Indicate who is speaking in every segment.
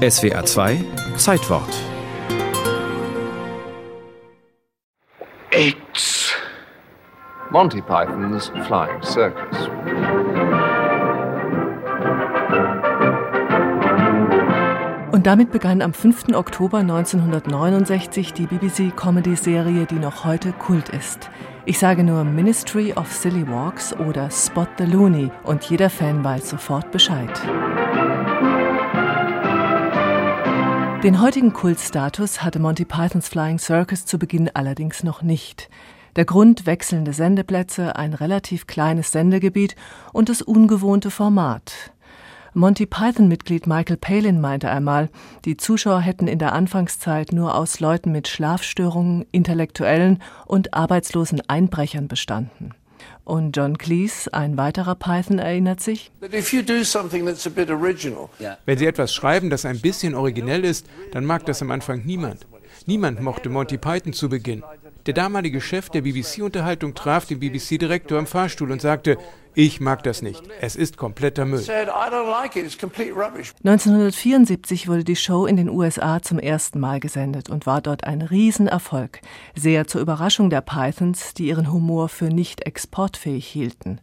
Speaker 1: SWA 2 Zeitwort.
Speaker 2: It's Monty Python's Flying Circus.
Speaker 3: Und damit begann am 5. Oktober 1969 die BBC-Comedy-Serie, die noch heute Kult ist. Ich sage nur Ministry of Silly Walks oder Spot the Looney und jeder Fan weiß sofort Bescheid. Den heutigen Kultstatus hatte Monty Pythons Flying Circus zu Beginn allerdings noch nicht. Der Grund wechselnde Sendeplätze, ein relativ kleines Sendegebiet und das ungewohnte Format. Monty Python-Mitglied Michael Palin meinte einmal, die Zuschauer hätten in der Anfangszeit nur aus Leuten mit Schlafstörungen, Intellektuellen und arbeitslosen Einbrechern bestanden. Und John Cleese, ein weiterer Python, erinnert sich,
Speaker 4: Wenn Sie etwas schreiben, das ein bisschen originell ist, dann mag das am Anfang niemand. Niemand mochte Monty Python zu Beginn. Der damalige Chef der BBC-Unterhaltung traf den BBC-Direktor im Fahrstuhl und sagte, ich mag das nicht. Es ist kompletter Müll.
Speaker 3: 1974 wurde die Show in den USA zum ersten Mal gesendet und war dort ein Riesenerfolg. Sehr zur Überraschung der Pythons, die ihren Humor für nicht exportfähig hielten.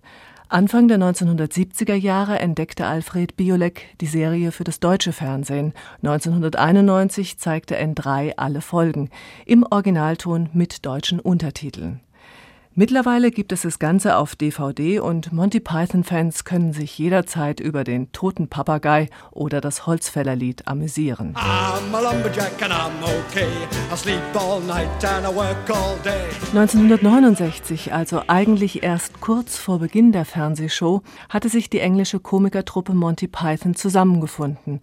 Speaker 3: Anfang der 1970er Jahre entdeckte Alfred Biolek die Serie für das deutsche Fernsehen. 1991 zeigte N3 alle Folgen, im Originalton mit deutschen Untertiteln. Mittlerweile gibt es das Ganze auf DVD und Monty Python-Fans können sich jederzeit über den toten Papagei oder das Holzfällerlied amüsieren. 1969, also eigentlich erst kurz vor Beginn der Fernsehshow, hatte sich die englische Komikertruppe Monty Python zusammengefunden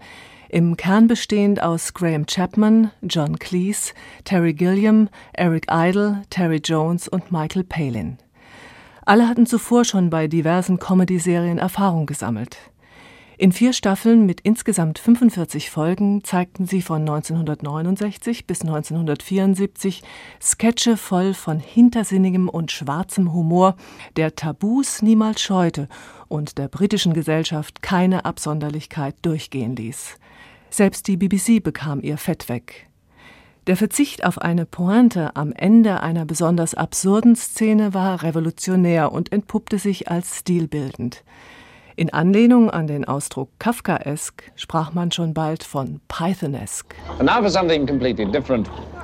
Speaker 3: im Kern bestehend aus Graham Chapman, John Cleese, Terry Gilliam, Eric Idle, Terry Jones und Michael Palin. Alle hatten zuvor schon bei diversen Comedy-Serien Erfahrung gesammelt. In vier Staffeln mit insgesamt 45 Folgen zeigten sie von 1969 bis 1974 Sketche voll von hintersinnigem und schwarzem Humor, der Tabus niemals scheute und der britischen Gesellschaft keine Absonderlichkeit durchgehen ließ. Selbst die BBC bekam ihr Fett weg. Der Verzicht auf eine Pointe am Ende einer besonders absurden Szene war revolutionär und entpuppte sich als stilbildend. In Anlehnung an den Ausdruck Kafkaesk sprach man schon bald von Pythonesque.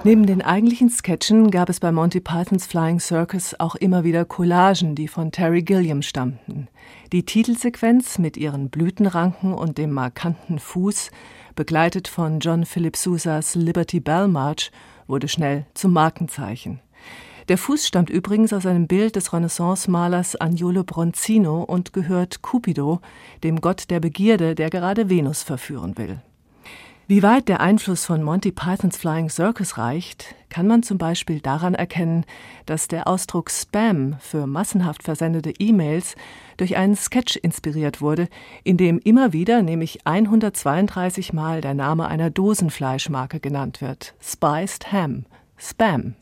Speaker 3: Neben den eigentlichen Sketchen gab es bei Monty Pythons Flying Circus auch immer wieder Collagen, die von Terry Gilliam stammten. Die Titelsequenz mit ihren Blütenranken und dem markanten Fuß begleitet von John Philip Sousas Liberty Bell March, wurde schnell zum Markenzeichen. Der Fuß stammt übrigens aus einem Bild des Renaissance-Malers Agnolo Bronzino und gehört Cupido, dem Gott der Begierde, der gerade Venus verführen will. Wie weit der Einfluss von Monty Pythons Flying Circus reicht, kann man zum Beispiel daran erkennen, dass der Ausdruck Spam für massenhaft versendete E-Mails durch einen Sketch inspiriert wurde, in dem immer wieder, nämlich 132 Mal, der Name einer Dosenfleischmarke genannt wird: Spiced Ham. Spam.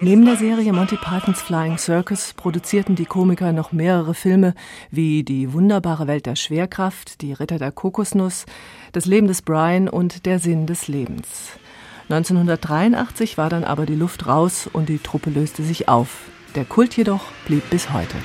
Speaker 3: Neben der Serie Monty Pythons Flying Circus produzierten die Komiker noch mehrere Filme wie Die wunderbare Welt der Schwerkraft, Die Ritter der Kokosnuss, Das Leben des Brian und Der Sinn des Lebens. 1983 war dann aber die Luft raus und die Truppe löste sich auf. Der Kult jedoch blieb bis heute.